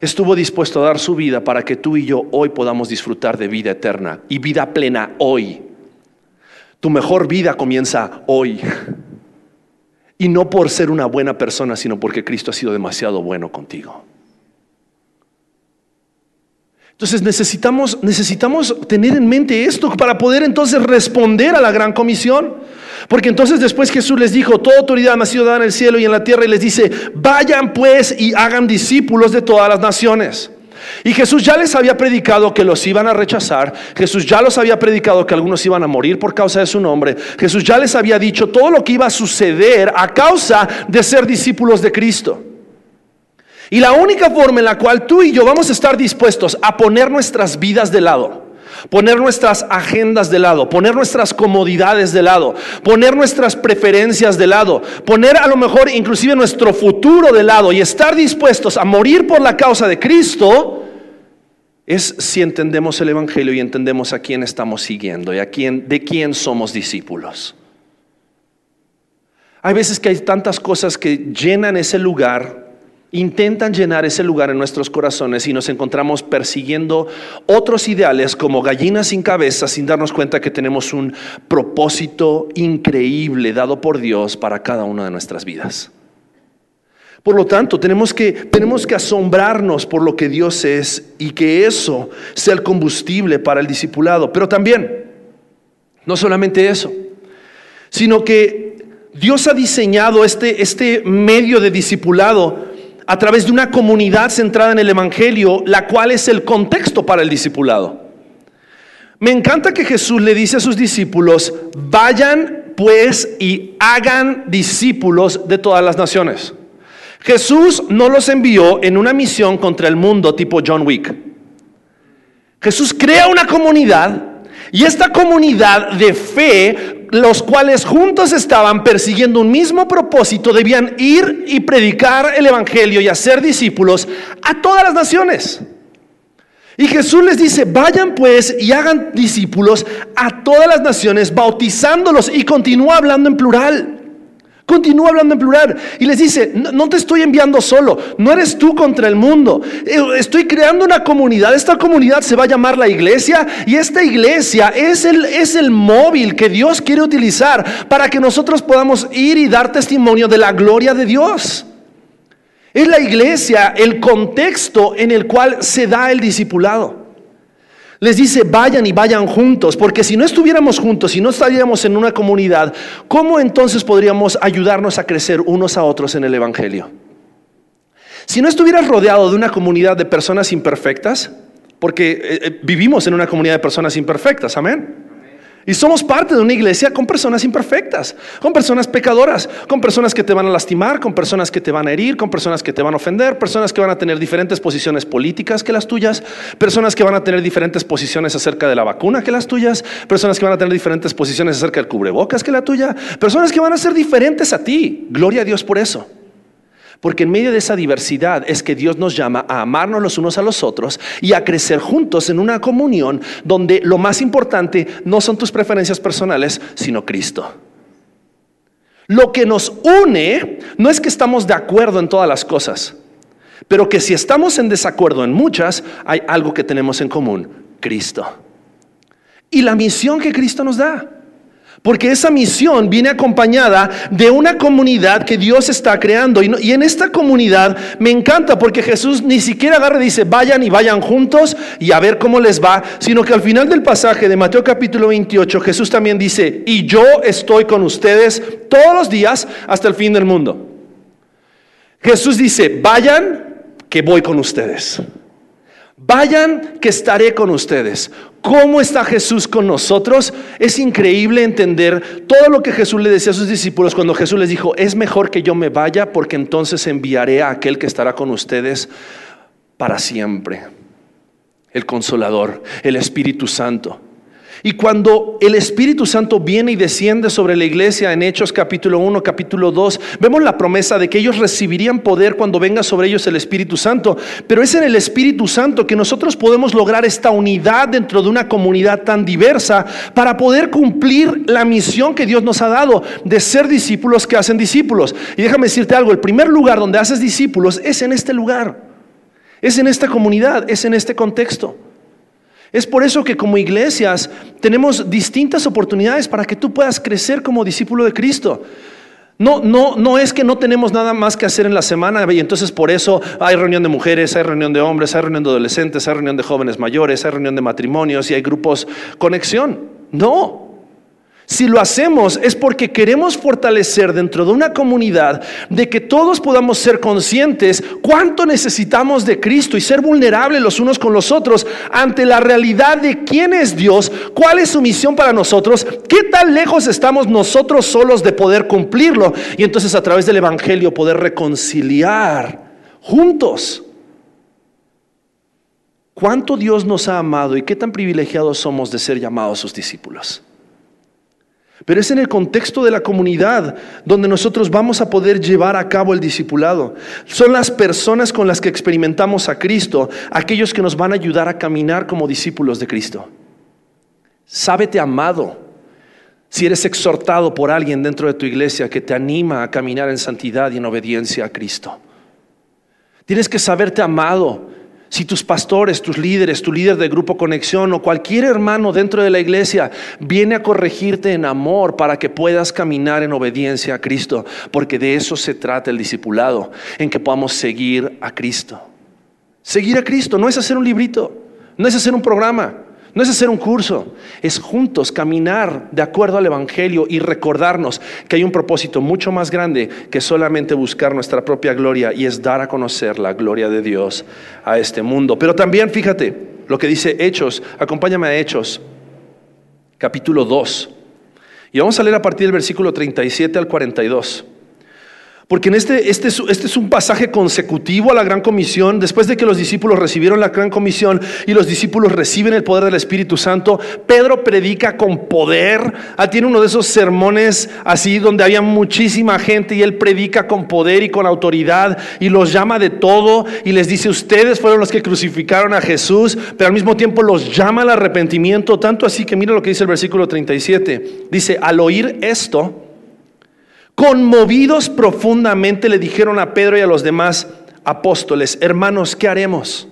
B: estuvo dispuesto a dar su vida para que tú y yo hoy podamos disfrutar de vida eterna y vida plena hoy. Tu mejor vida comienza hoy. Y no por ser una buena persona, sino porque Cristo ha sido demasiado bueno contigo. Entonces necesitamos, necesitamos tener en mente esto para poder entonces responder a la gran comisión. Porque entonces después Jesús les dijo, toda autoridad me ha sido dada en el cielo y en la tierra y les dice, vayan pues y hagan discípulos de todas las naciones. Y Jesús ya les había predicado que los iban a rechazar. Jesús ya los había predicado que algunos iban a morir por causa de su nombre. Jesús ya les había dicho todo lo que iba a suceder a causa de ser discípulos de Cristo. Y la única forma en la cual tú y yo vamos a estar dispuestos a poner nuestras vidas de lado, poner nuestras agendas de lado, poner nuestras comodidades de lado, poner nuestras preferencias de lado, poner a lo mejor inclusive nuestro futuro de lado y estar dispuestos a morir por la causa de Cristo, es si entendemos el Evangelio y entendemos a quién estamos siguiendo y a quién, de quién somos discípulos. Hay veces que hay tantas cosas que llenan ese lugar intentan llenar ese lugar en nuestros corazones y nos encontramos persiguiendo otros ideales como gallinas sin cabeza sin darnos cuenta que tenemos un propósito increíble dado por Dios para cada una de nuestras vidas. Por lo tanto, tenemos que, tenemos que asombrarnos por lo que Dios es y que eso sea el combustible para el discipulado. Pero también, no solamente eso, sino que Dios ha diseñado este, este medio de discipulado a través de una comunidad centrada en el Evangelio, la cual es el contexto para el discipulado. Me encanta que Jesús le dice a sus discípulos, vayan pues y hagan discípulos de todas las naciones. Jesús no los envió en una misión contra el mundo tipo John Wick. Jesús crea una comunidad y esta comunidad de fe los cuales juntos estaban persiguiendo un mismo propósito, debían ir y predicar el Evangelio y hacer discípulos a todas las naciones. Y Jesús les dice, vayan pues y hagan discípulos a todas las naciones, bautizándolos y continúa hablando en plural. Continúa hablando en plural y les dice, no, te estoy enviando solo, no eres tú contra el mundo, eh, estoy creando una comunidad, esta comunidad se va a llamar la iglesia y esta iglesia es el, es el móvil que Dios quiere utilizar para que nosotros podamos ir y dar testimonio de la gloria de Dios. Es la iglesia el contexto en el cual se da el discipulado. Les dice, vayan y vayan juntos, porque si no estuviéramos juntos, si no estaríamos en una comunidad, ¿cómo entonces podríamos ayudarnos a crecer unos a otros en el Evangelio? Si no estuvieras rodeado de una comunidad de personas imperfectas, porque eh, eh, vivimos en una comunidad de personas imperfectas, amén. Y somos parte de una iglesia con personas imperfectas, con personas pecadoras, con personas que te van a lastimar, con personas que te van a herir, con personas que te van a ofender, personas que van a tener diferentes posiciones políticas que las tuyas, personas que van a tener diferentes posiciones acerca de la vacuna que las tuyas, personas que van a tener diferentes posiciones acerca del cubrebocas que la tuya, personas que van a ser diferentes a ti. Gloria a Dios por eso. Porque en medio de esa diversidad es que Dios nos llama a amarnos los unos a los otros y a crecer juntos en una comunión donde lo más importante no son tus preferencias personales, sino Cristo. Lo que nos une no es que estamos de acuerdo en todas las cosas, pero que si estamos en desacuerdo en muchas, hay algo que tenemos en común, Cristo. Y la misión que Cristo nos da. Porque esa misión viene acompañada de una comunidad que Dios está creando. Y, en esta comunidad me encanta porque Jesús ni siquiera agarra y dice, vayan y vayan juntos y a ver cómo les va, sino que al final del pasaje de Mateo capítulo 28, Jesús también dice, y yo estoy con ustedes todos los días hasta el fin del mundo. Jesús dice, vayan que voy con ustedes. Vayan que estaré con ustedes. ¿Cómo está Jesús con nosotros? Es increíble entender todo lo que Jesús le decía a sus discípulos cuando Jesús les dijo, es mejor que yo me vaya porque entonces enviaré a aquel que estará con ustedes para siempre. El consolador, el Espíritu Santo. Y cuando el Espíritu Santo viene y desciende sobre la iglesia en Hechos capítulo 1, capítulo 2, vemos la promesa de que ellos recibirían poder cuando venga sobre ellos el Espíritu Santo. Pero es en el Espíritu Santo que nosotros podemos lograr esta unidad dentro de una comunidad tan diversa para poder cumplir la misión que Dios nos ha dado de ser discípulos que hacen discípulos. Y déjame decirte algo, el primer lugar donde haces discípulos es en este lugar, es en esta comunidad, es en este contexto. Es por eso que como iglesias tenemos distintas oportunidades para que tú puedas crecer como discípulo de Cristo. No, no, no es que no tenemos nada más que hacer en la semana y entonces por eso hay reunión de mujeres, hay reunión de hombres, hay reunión de adolescentes, hay reunión de jóvenes mayores, hay reunión de matrimonios y hay grupos conexión. No, si lo hacemos es porque queremos fortalecer dentro de una comunidad de que todos podamos ser conscientes cuánto necesitamos de Cristo y ser vulnerables los unos con los otros ante la realidad de quién es Dios, cuál es su misión para nosotros, qué tan lejos estamos nosotros solos de poder cumplirlo y entonces a través del Evangelio poder reconciliar juntos. ¿Cuánto Dios nos ha amado y qué tan privilegiados somos de ser llamados sus discípulos? Pero es en el contexto de la comunidad donde nosotros vamos a poder llevar a cabo el discipulado. Son las personas con las que experimentamos a Cristo, aquellos que nos van a ayudar a caminar como discípulos de Cristo. Sábete amado. Si eres exhortado por alguien dentro de tu iglesia que te anima a caminar en santidad y en obediencia a Cristo. Tienes que saberte amado si tus pastores, tus líderes, tu líder de grupo conexión o cualquier hermano dentro de la iglesia viene a corregirte en amor para que puedas caminar en obediencia a Cristo, porque de eso se trata el discipulado, en que podamos seguir a Cristo. Seguir a Cristo no es hacer un librito, no es hacer un programa, no es hacer un curso, es juntos caminar de acuerdo al Evangelio y recordarnos que hay un propósito mucho más grande que solamente buscar nuestra propia gloria y es dar a conocer la gloria de Dios a este mundo. Pero también fíjate lo que dice Hechos, acompáñame a Hechos, capítulo 2. Y vamos a leer a partir del versículo 37 al 42. Porque en este, este, este, es un pasaje consecutivo a la gran comisión. Después de que los discípulos recibieron la gran comisión y los discípulos reciben el poder del Espíritu Santo, Pedro predica con poder. Ah, tiene uno de esos sermones así donde había muchísima gente y él predica con poder y con autoridad y los llama de todo y les dice, ustedes fueron los que crucificaron a Jesús, pero al mismo tiempo los llama al arrepentimiento. Tanto así que mira lo que dice el versículo 37. Dice, al oír esto, Conmovidos profundamente le dijeron a Pedro y a los demás apóstoles, hermanos, ¿qué haremos?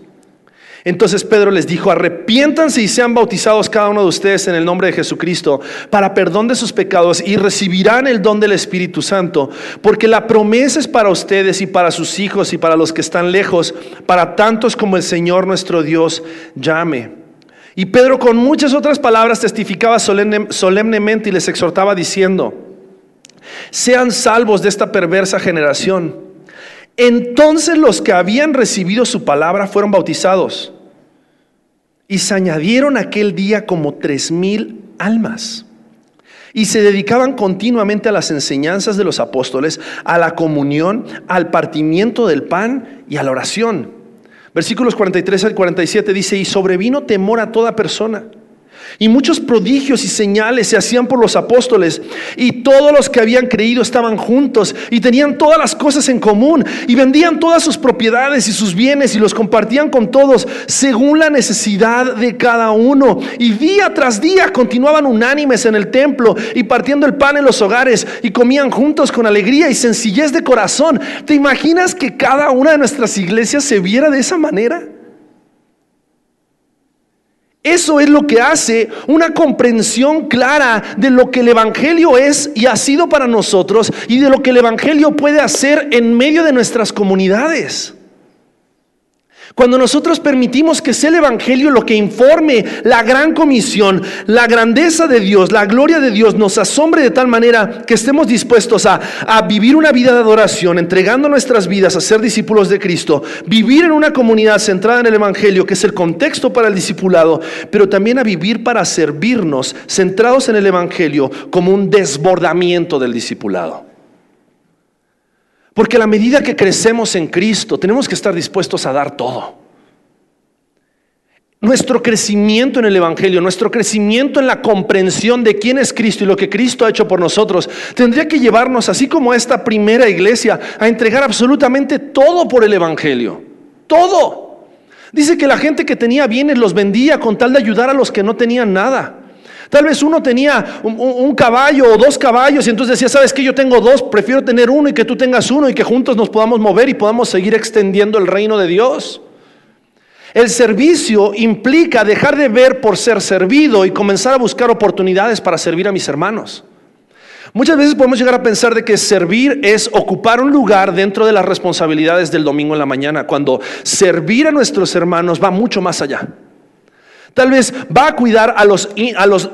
B: Entonces Pedro les dijo, arrepiéntanse y sean bautizados cada uno de ustedes en el nombre de Jesucristo para perdón de sus pecados y recibirán el don del Espíritu Santo, porque la promesa es para ustedes y para sus hijos y para los que están lejos, para tantos como el Señor nuestro Dios llame. Y Pedro con muchas otras palabras testificaba solemnemente y les exhortaba diciendo, sean salvos de esta perversa generación. Entonces los que habían recibido su palabra fueron bautizados y se añadieron aquel día como tres mil almas. Y se dedicaban continuamente a las enseñanzas de los apóstoles, a la comunión, al partimiento del pan y a la oración. Versículos 43 al 47 dice, y sobrevino temor a toda persona. Y muchos prodigios y señales se hacían por los apóstoles. Y todos los que habían creído estaban juntos y tenían todas las cosas en común. Y vendían todas sus propiedades y sus bienes y los compartían con todos según la necesidad de cada uno. Y día tras día continuaban unánimes en el templo y partiendo el pan en los hogares y comían juntos con alegría y sencillez de corazón. ¿Te imaginas que cada una de nuestras iglesias se viera de esa manera? Eso es lo que hace una comprensión clara de lo que el Evangelio es y ha sido para nosotros y de lo que el Evangelio puede hacer en medio de nuestras comunidades. Cuando nosotros permitimos que sea el Evangelio lo que informe la gran comisión, la grandeza de Dios, la gloria de Dios, nos asombre de tal manera que estemos dispuestos a, a, vivir una vida de adoración, entregando nuestras vidas a ser discípulos de Cristo, vivir en una comunidad centrada en el Evangelio, que es el contexto para el discipulado, pero también a vivir para servirnos, centrados en el Evangelio, como un desbordamiento del discipulado. Porque a la medida que crecemos en Cristo, tenemos que estar dispuestos a dar todo. Nuestro crecimiento en el Evangelio, nuestro crecimiento en la comprensión de quién es Cristo y lo que Cristo ha hecho por nosotros, tendría que llevarnos, así como esta primera iglesia, a entregar absolutamente todo por el Evangelio. Todo. Dice que la gente que tenía bienes los vendía con tal de ayudar a los que no tenían nada. Tal vez uno tenía un, caballo o dos caballos y entonces decía, sabes que yo tengo dos, prefiero tener uno y que tú tengas uno y que juntos nos podamos mover y podamos seguir extendiendo el reino de Dios. El servicio implica dejar de ver por ser servido y comenzar a buscar oportunidades para servir a mis hermanos. Muchas veces podemos llegar a pensar de que servir es ocupar un lugar dentro de las responsabilidades del domingo en la mañana, cuando servir a nuestros hermanos va mucho más allá. Tal vez va a cuidar a los, a los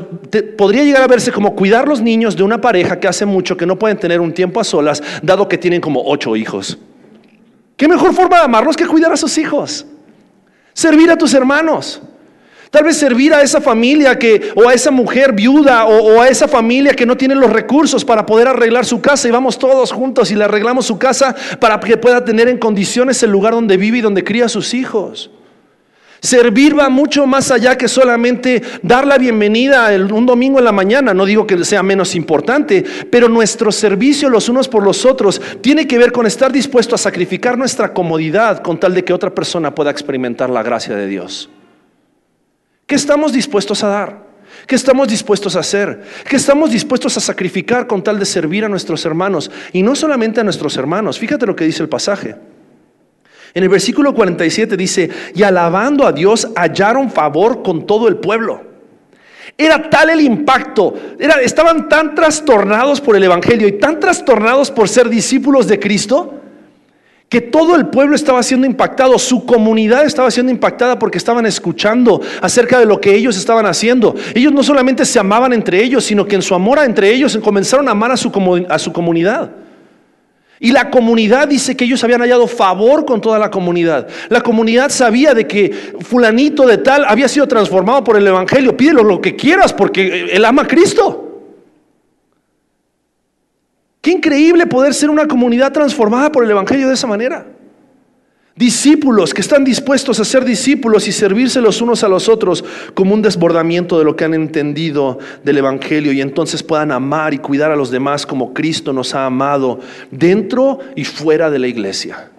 B: podría llegar a verse como cuidar los niños de una pareja que hace mucho que no pueden tener un tiempo a solas, dado que tienen como ocho hijos. ¿Qué mejor forma de amarlos que cuidar a sus hijos? Servir a tus hermanos. Tal vez servir a esa familia que, o a esa mujer viuda, o, o, a esa familia que no tiene los recursos para poder arreglar su casa y vamos todos juntos y le arreglamos su casa para que pueda tener en condiciones el lugar donde vive y donde cría a sus hijos. Servir va mucho más allá que solamente dar la bienvenida un domingo en la mañana. No digo que sea menos importante, pero nuestro servicio los unos por los otros tiene que ver con estar dispuesto a sacrificar nuestra comodidad con tal de que otra persona pueda experimentar la gracia de Dios. ¿Qué estamos dispuestos a dar? ¿Qué estamos dispuestos a hacer? ¿Qué estamos dispuestos a sacrificar con tal de servir a nuestros hermanos? Y no solamente a nuestros hermanos. Fíjate lo que dice el pasaje. En el versículo 47 dice, y alabando a Dios hallaron favor con todo el pueblo. Era tal el impacto, estaban tan trastornados por el Evangelio y tan trastornados por ser discípulos de Cristo, que todo el pueblo estaba siendo impactado, su comunidad estaba siendo impactada porque estaban escuchando acerca de lo que ellos estaban haciendo. Ellos no solamente se amaban entre ellos, sino que en su amor entre ellos comenzaron a amar a su, a su comunidad. Y la comunidad dice que ellos habían hallado favor con toda la comunidad. La comunidad sabía de que fulanito de tal había sido transformado por el Evangelio. Pídelo lo que quieras porque él ama a Cristo. Qué increíble poder ser una comunidad transformada por el Evangelio de esa manera. Discípulos que están dispuestos a ser discípulos y servirse los unos a los otros como un desbordamiento de lo que han entendido del Evangelio y entonces puedan amar y cuidar a los demás como Cristo nos ha amado dentro y fuera de la iglesia.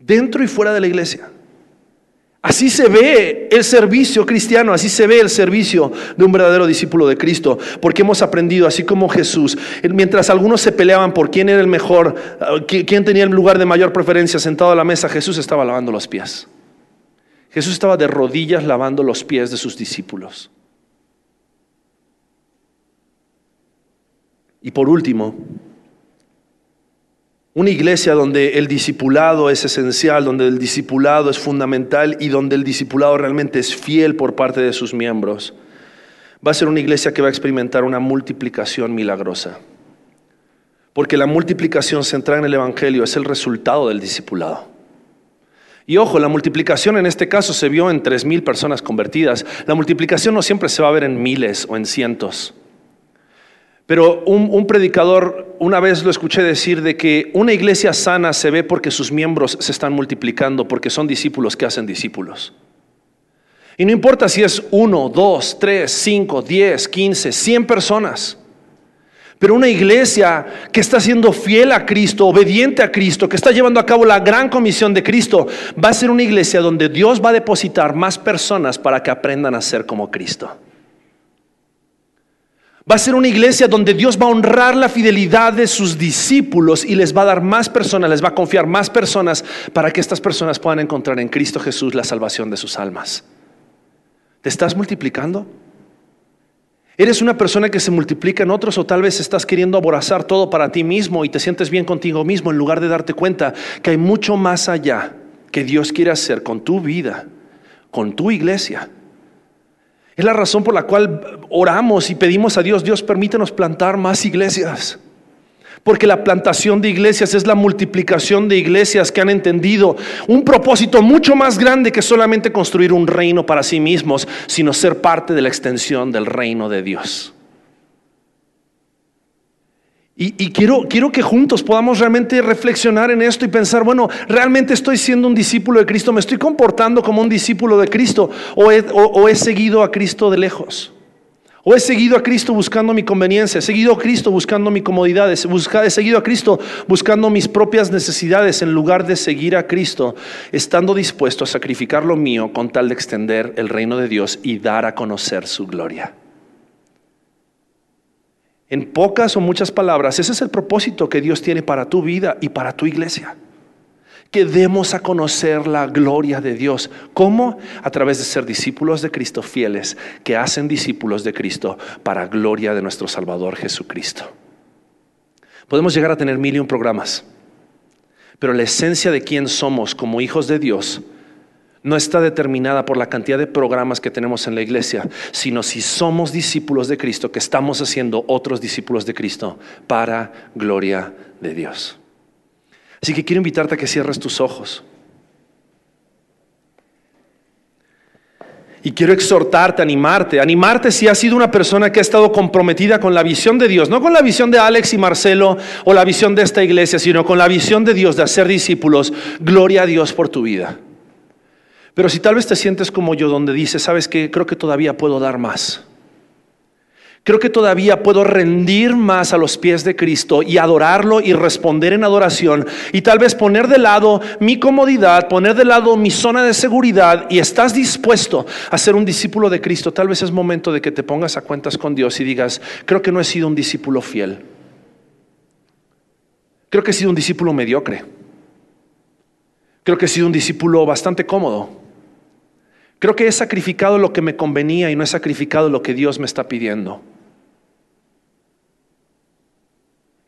B: Dentro y fuera de la iglesia. Así se ve el servicio cristiano, así se ve el servicio de un verdadero discípulo de Cristo, porque hemos aprendido, así como Jesús, mientras algunos se peleaban por quién era el mejor, quién tenía el lugar de mayor preferencia sentado a la mesa, Jesús estaba lavando los pies. Jesús estaba de rodillas lavando los pies de sus discípulos. Y por último, una iglesia donde el discipulado es esencial, donde el discipulado es fundamental y donde el discipulado realmente es fiel por parte de sus miembros, va a ser una iglesia que va a experimentar una multiplicación milagrosa. Porque la multiplicación centrada en el Evangelio es el resultado del discipulado. Y ojo, la multiplicación en este caso se vio en tres mil personas convertidas. La multiplicación no siempre se va a ver en miles o en cientos. Pero un, predicador una vez lo escuché decir de que una iglesia sana se ve porque sus miembros se están multiplicando, porque son discípulos que hacen discípulos. Y no importa si es uno, dos, tres, cinco, diez, quince, cien personas. Pero una iglesia que está siendo fiel a Cristo, obediente a Cristo, que está llevando a cabo la gran comisión de Cristo, va a ser una iglesia donde Dios va a depositar más personas para que aprendan a ser como Cristo. Va a ser una iglesia donde Dios va a honrar la fidelidad de sus discípulos y les va a dar más personas, les va a confiar más personas para que estas personas puedan encontrar en Cristo Jesús la salvación de sus almas. ¿Te estás multiplicando? ¿Eres una persona que se multiplica en otros o tal vez estás queriendo aborazar todo para ti mismo y te sientes bien contigo mismo en lugar de darte cuenta que hay mucho más allá que Dios quiere hacer con tu vida, con tu iglesia? Es la razón por la cual oramos y pedimos a Dios, Dios permítenos plantar más iglesias. Porque la plantación de iglesias es la multiplicación de iglesias que han entendido un propósito mucho más grande que solamente construir un reino para sí mismos, sino ser parte de la extensión del reino de Dios. Y, quiero, quiero que juntos podamos realmente reflexionar en esto y pensar, bueno, ¿realmente estoy siendo un discípulo de Cristo? ¿Me estoy comportando como un discípulo de Cristo? ¿O he, o he seguido a Cristo de lejos? ¿O he seguido a Cristo buscando mi conveniencia? ¿He seguido a Cristo buscando mi comodidad? ¿He seguido a Cristo buscando mis propias necesidades en lugar de seguir a Cristo, estando dispuesto a sacrificar lo mío con tal de extender el reino de Dios y dar a conocer su gloria? En pocas o muchas palabras, ese es el propósito que Dios tiene para tu vida y para tu iglesia. Que demos a conocer la gloria de Dios. ¿Cómo? A través de ser discípulos de Cristo fieles, que hacen discípulos de Cristo para gloria de nuestro Salvador Jesucristo. Podemos llegar a tener mil y un programas, pero la esencia de quién somos como hijos de Dios no está determinada por la cantidad de programas que tenemos en la iglesia, sino si somos discípulos de Cristo, que estamos haciendo otros discípulos de Cristo para gloria de Dios. Así que quiero invitarte a que cierres tus ojos. Y quiero exhortarte, animarte, animarte si has sido una persona que ha estado comprometida con la visión de Dios, no con la visión de Alex y Marcelo o la visión de esta iglesia, sino con la visión de Dios de hacer discípulos. Gloria a Dios por tu vida. Pero si tal vez te sientes como yo, donde dices, sabes que creo que todavía puedo dar más. Creo que todavía puedo rendir más a los pies de Cristo y adorarlo y responder en adoración y tal vez poner de lado mi comodidad, poner de lado mi zona de seguridad y estás dispuesto a ser un discípulo de Cristo. Tal vez es momento de que te pongas a cuentas con Dios y digas, creo que no he sido un discípulo fiel. Creo que he sido un discípulo mediocre. Creo que he sido un discípulo bastante cómodo. Creo que he sacrificado lo que me convenía y no he sacrificado lo que Dios me está pidiendo.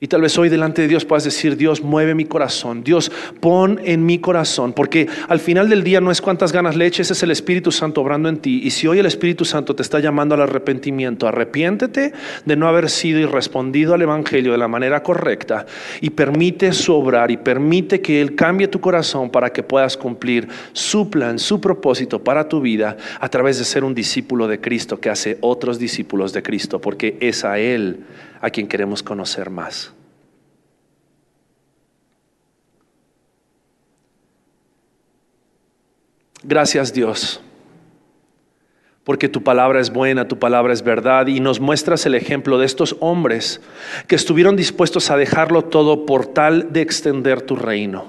B: Y tal vez hoy delante de Dios puedas decir, Dios, mueve mi corazón, Dios, pon en mi corazón, porque al final del día no es cuántas ganas le eches, es el Espíritu Santo obrando en ti. Y si hoy el Espíritu Santo te está llamando al arrepentimiento, arrepiéntete de no haber sido y respondido al Evangelio de la manera correcta y permite su obrar y permite que Él cambie tu corazón para que puedas cumplir su plan, su propósito para tu vida a través de ser un discípulo de Cristo que hace otros discípulos de Cristo, porque es a Él a quien queremos conocer más. Gracias Dios, porque tu palabra es buena, tu palabra es verdad y nos muestras el ejemplo de estos hombres que estuvieron dispuestos a dejarlo todo por tal de extender tu reino.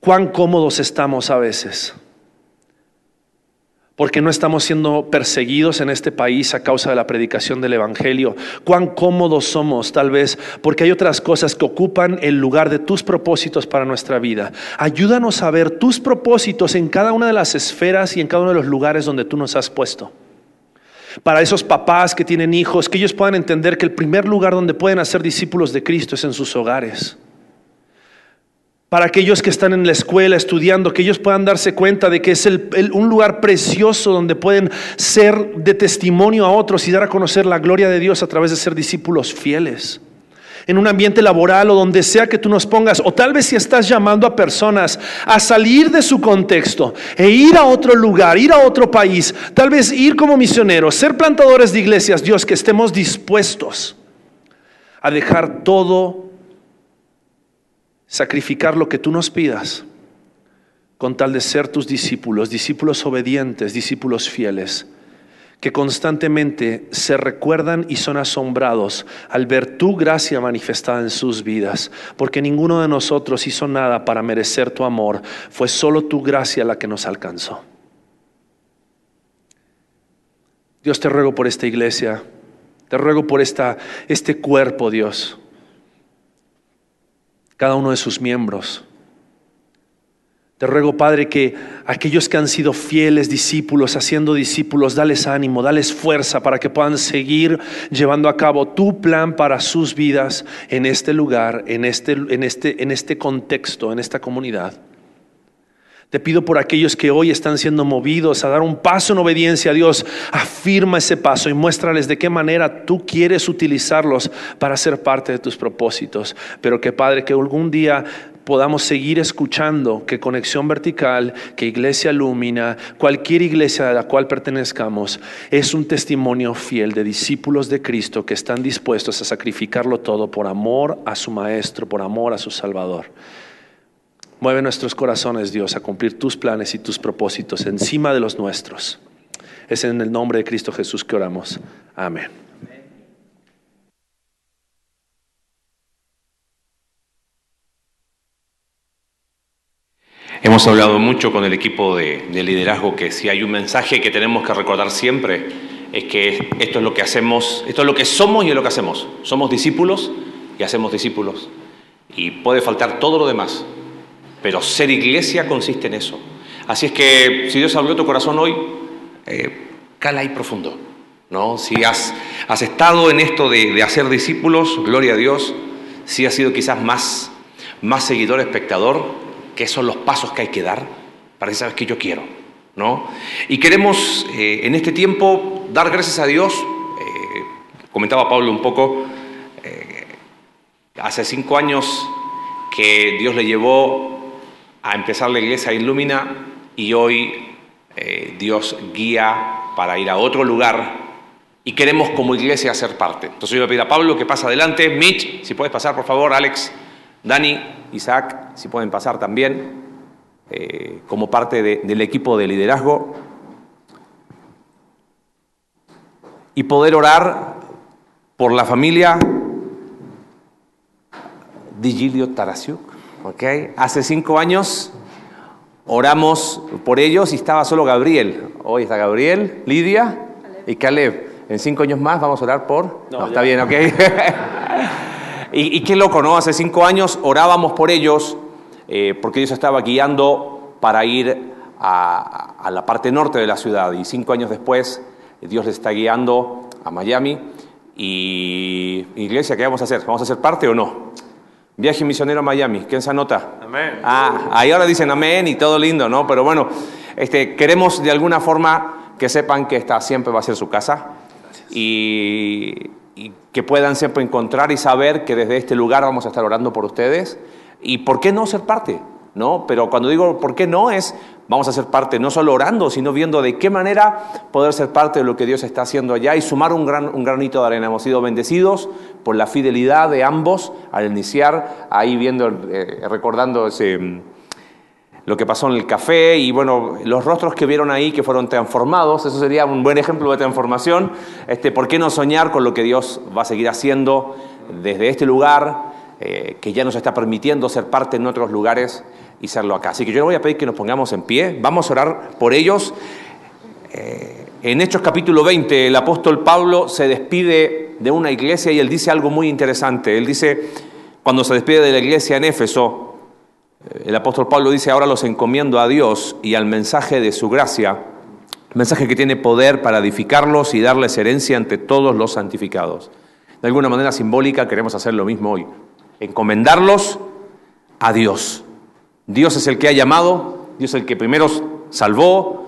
B: Cuán cómodos estamos a veces porque no estamos siendo perseguidos en este país a causa de la predicación del Evangelio. Cuán cómodos somos tal vez porque hay otras cosas que ocupan el lugar de tus propósitos para nuestra vida. Ayúdanos a ver tus propósitos en cada una de las esferas y en cada uno de los lugares donde tú nos has puesto. Para esos papás que tienen hijos, que ellos puedan entender que el primer lugar donde pueden hacer discípulos de Cristo es en sus hogares para aquellos que están en la escuela estudiando, que ellos puedan darse cuenta de que es un lugar precioso donde pueden ser de testimonio a otros y dar a conocer la gloria de Dios a través de ser discípulos fieles. En un ambiente laboral o donde sea que tú nos pongas, o tal vez si estás llamando a personas a salir de su contexto e ir a otro lugar, ir a otro país, tal vez ir como misioneros, ser plantadores de iglesias, Dios, que estemos dispuestos a dejar todo sacrificar lo que tú nos pidas con tal de ser tus discípulos, discípulos obedientes, discípulos fieles, que constantemente se recuerdan y son asombrados al ver tu gracia manifestada en sus vidas, porque ninguno de nosotros hizo nada para merecer tu amor, fue solo tu gracia la que nos alcanzó. Dios te ruego por esta iglesia, te ruego por esta, este cuerpo, Dios cada uno de sus miembros. Te ruego, Padre, que aquellos que han sido fieles discípulos, haciendo discípulos, dales ánimo, dales fuerza para que puedan seguir llevando a cabo tu plan para sus vidas en este lugar, en este, en este, en este contexto, en esta comunidad. Te pido por aquellos que hoy están siendo movidos a dar un paso en obediencia a Dios. Afirma ese paso y muéstrales de qué manera tú quieres utilizarlos para ser parte de tus propósitos. Pero que Padre, que algún día podamos seguir escuchando que Conexión Vertical, que Iglesia Lumina, cualquier iglesia a la cual pertenezcamos, es un testimonio fiel de discípulos de Cristo que están dispuestos a sacrificarlo todo por amor a su Maestro, por amor a su Salvador. Mueve nuestros corazones, Dios, a cumplir tus planes y tus propósitos encima de los nuestros. Es en el nombre de Cristo Jesús que oramos. Amén.
C: Hemos hablado mucho con el equipo de, liderazgo que si hay un mensaje que tenemos que recordar siempre es que esto es lo que hacemos, esto es lo que somos y es lo que hacemos. Somos discípulos y hacemos discípulos. Y puede faltar todo lo demás, pero ser iglesia consiste en eso. Así es que si Dios abrió tu corazón hoy, eh, cala ahí profundo. ¿no? Si has, estado en esto de, hacer discípulos, gloria a Dios. Si has sido quizás más, más seguidor, espectador, que son los pasos que hay que dar para que sabes que yo quiero. ¿no? Y queremos eh, en este tiempo dar gracias a Dios. Eh, comentaba Pablo un poco, hace cinco años que Dios le llevó a empezar la iglesia Ilumina y hoy eh, Dios guía para ir a otro lugar y queremos como iglesia ser parte. Entonces yo le pido a Pablo que pase adelante, Mitch, si puedes pasar por favor, Alex, Dani, Isaac, si pueden pasar también eh, como parte del equipo de liderazgo. Y poder orar por la familia Digilio Tarasiuk Hace cinco años oramos por ellos y estaba solo Gabriel. Hoy está Gabriel, Lidia y Caleb. En cinco años más vamos a orar por... No, está bien, ¿ok? y, qué loco, ¿no? Hace cinco años orábamos por ellos eh, porque Dios estaba guiando para ir a, a, la parte norte de la ciudad. Y cinco años después Dios les está guiando a Miami. Y iglesia, ¿qué vamos a hacer? ¿Vamos a ser parte o no? Viaje misionero a Miami, ¿quién se anota? Amén. Ah, ahí ahora dicen amén y todo lindo, ¿no? Pero bueno, este, queremos de alguna forma que sepan que esta siempre va a ser su casa y, y, que puedan siempre encontrar y saber que desde este lugar vamos a estar orando por ustedes y por qué no ser parte, ¿no? Pero cuando digo por qué no es Vamos a ser parte no solo orando, sino viendo de qué manera poder ser parte de lo que Dios está haciendo allá y sumar un, gran, un granito de arena. Hemos sido bendecidos por la fidelidad de ambos al iniciar, ahí viendo, eh, recordando mm, lo que pasó en el café y bueno, los rostros que vieron ahí que fueron transformados, eso sería un buen ejemplo de transformación. Este, ¿Por qué no soñar con lo que Dios va a seguir haciendo desde este lugar, eh, que ya nos está permitiendo ser parte en otros lugares? Y serlo acá. Así que yo le voy a pedir que nos pongamos en pie, vamos a orar por ellos. Eh, en Hechos capítulo 20, el apóstol Pablo se despide de una iglesia y él dice algo muy interesante. Él dice, cuando se despide de la iglesia en Éfeso, eh, el apóstol Pablo dice, ahora los encomiendo a Dios y al mensaje de su gracia, mensaje que tiene poder para edificarlos y darles herencia ante todos los santificados. De alguna manera simbólica queremos hacer lo mismo hoy, encomendarlos a Dios. Dios es el que ha llamado, Dios es el que primero salvó,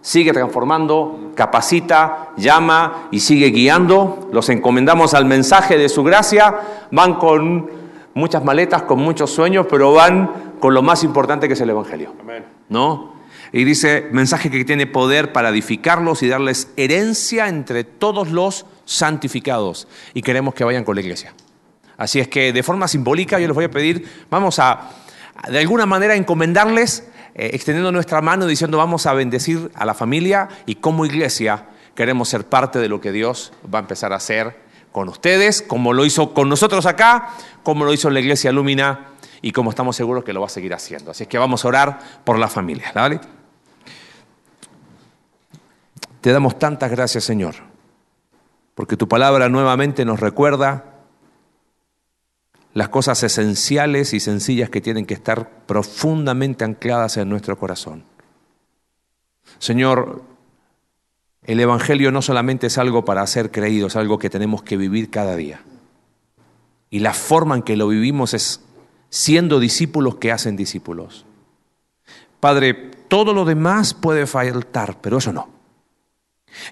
C: sigue transformando, capacita, llama y sigue guiando. Los encomendamos al mensaje de su gracia, van con muchas maletas, con muchos sueños, pero van con lo más importante que es el Evangelio. ¿No? Y dice, mensaje que tiene poder para edificarlos y darles herencia entre todos los santificados. Y queremos que vayan con la iglesia. Así es que de forma simbólica yo les voy a pedir, vamos a, de alguna manera, encomendarles, eh, extendiendo nuestra mano, diciendo, vamos a bendecir a la familia y como iglesia queremos ser parte de lo que Dios va a empezar a hacer con ustedes, como lo hizo con nosotros acá, como lo hizo la iglesia Lumina y como estamos seguros que lo va a seguir haciendo. Así es que vamos a orar por la familia. ¿vale? Te damos tantas gracias, Señor, porque tu palabra nuevamente nos recuerda las cosas esenciales y sencillas que tienen que estar profundamente ancladas en nuestro corazón. Señor, el Evangelio no solamente es algo para ser creído, es algo que tenemos que vivir cada día. Y la forma en que lo vivimos es siendo discípulos que hacen discípulos. Padre, todo lo demás puede faltar, pero eso no.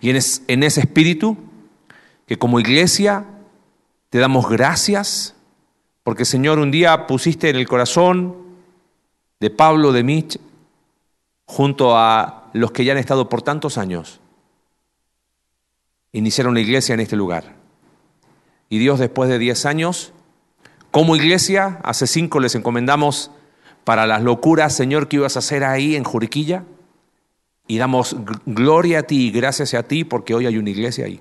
C: Y en, ese espíritu, que como iglesia te damos gracias, porque Señor, un día pusiste en el corazón de Pablo, de Mitch, junto a los que ya han estado por tantos años, iniciaron la iglesia en este lugar. Y Dios después de diez años, como iglesia, hace cinco les encomendamos para las locuras, Señor, que ibas a hacer ahí en Juriquilla. Y damos gloria a ti y gracias a ti porque hoy hay una iglesia ahí.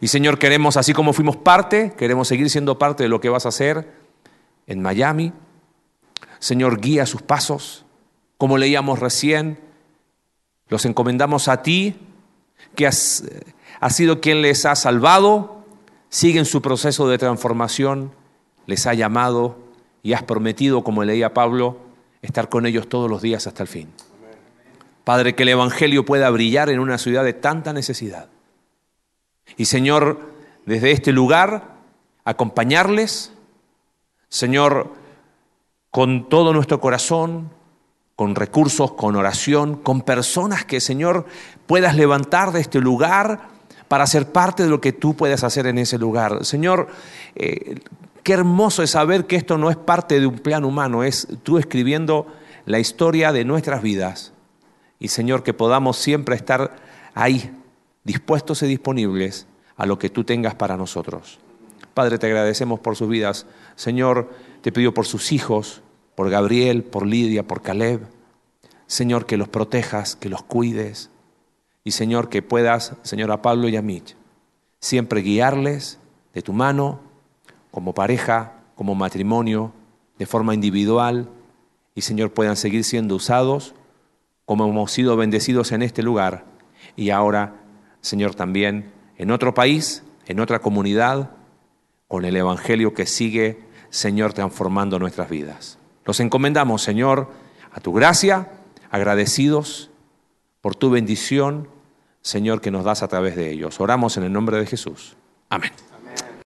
C: Y Señor, queremos, así como fuimos parte, queremos seguir siendo parte de lo que vas a hacer en Miami. Señor, guía sus pasos. Como leíamos recién, los encomendamos a ti, que has, has sido quien les ha salvado, siguen su proceso de transformación, les ha llamado y has prometido, como leía Pablo, estar con ellos todos los días hasta el fin. Padre, que el Evangelio pueda brillar en una ciudad de tanta necesidad. Y Señor, desde este lugar, acompañarles, Señor, con todo nuestro corazón, con recursos, con oración, con personas que, Señor, puedas levantar de este lugar para ser parte de lo que tú puedes hacer en ese lugar. Señor, eh, qué hermoso es saber que esto no es parte de un plan humano, es tú escribiendo la historia de nuestras vidas y Señor, que podamos siempre estar ahí, dispuestos y disponibles a lo que tú tengas para nosotros. Padre, te agradecemos por sus vidas. Señor, te pido por sus hijos, por Gabriel, por Lidia, por Caleb. Señor, que los protejas, que los cuides. Y Señor, que puedas, Señor, a Pablo y a Mitch, siempre guiarles de tu mano, como pareja, como matrimonio, de forma individual. Y Señor, puedan seguir siendo usados como hemos sido bendecidos en este lugar y ahora, Señor, también en otro país, en otra comunidad, con el Evangelio que sigue, Señor, transformando nuestras vidas. Los encomendamos, Señor, a tu gracia, agradecidos por tu bendición, Señor, que nos das a través de ellos. Oramos en el nombre de Jesús. Amén.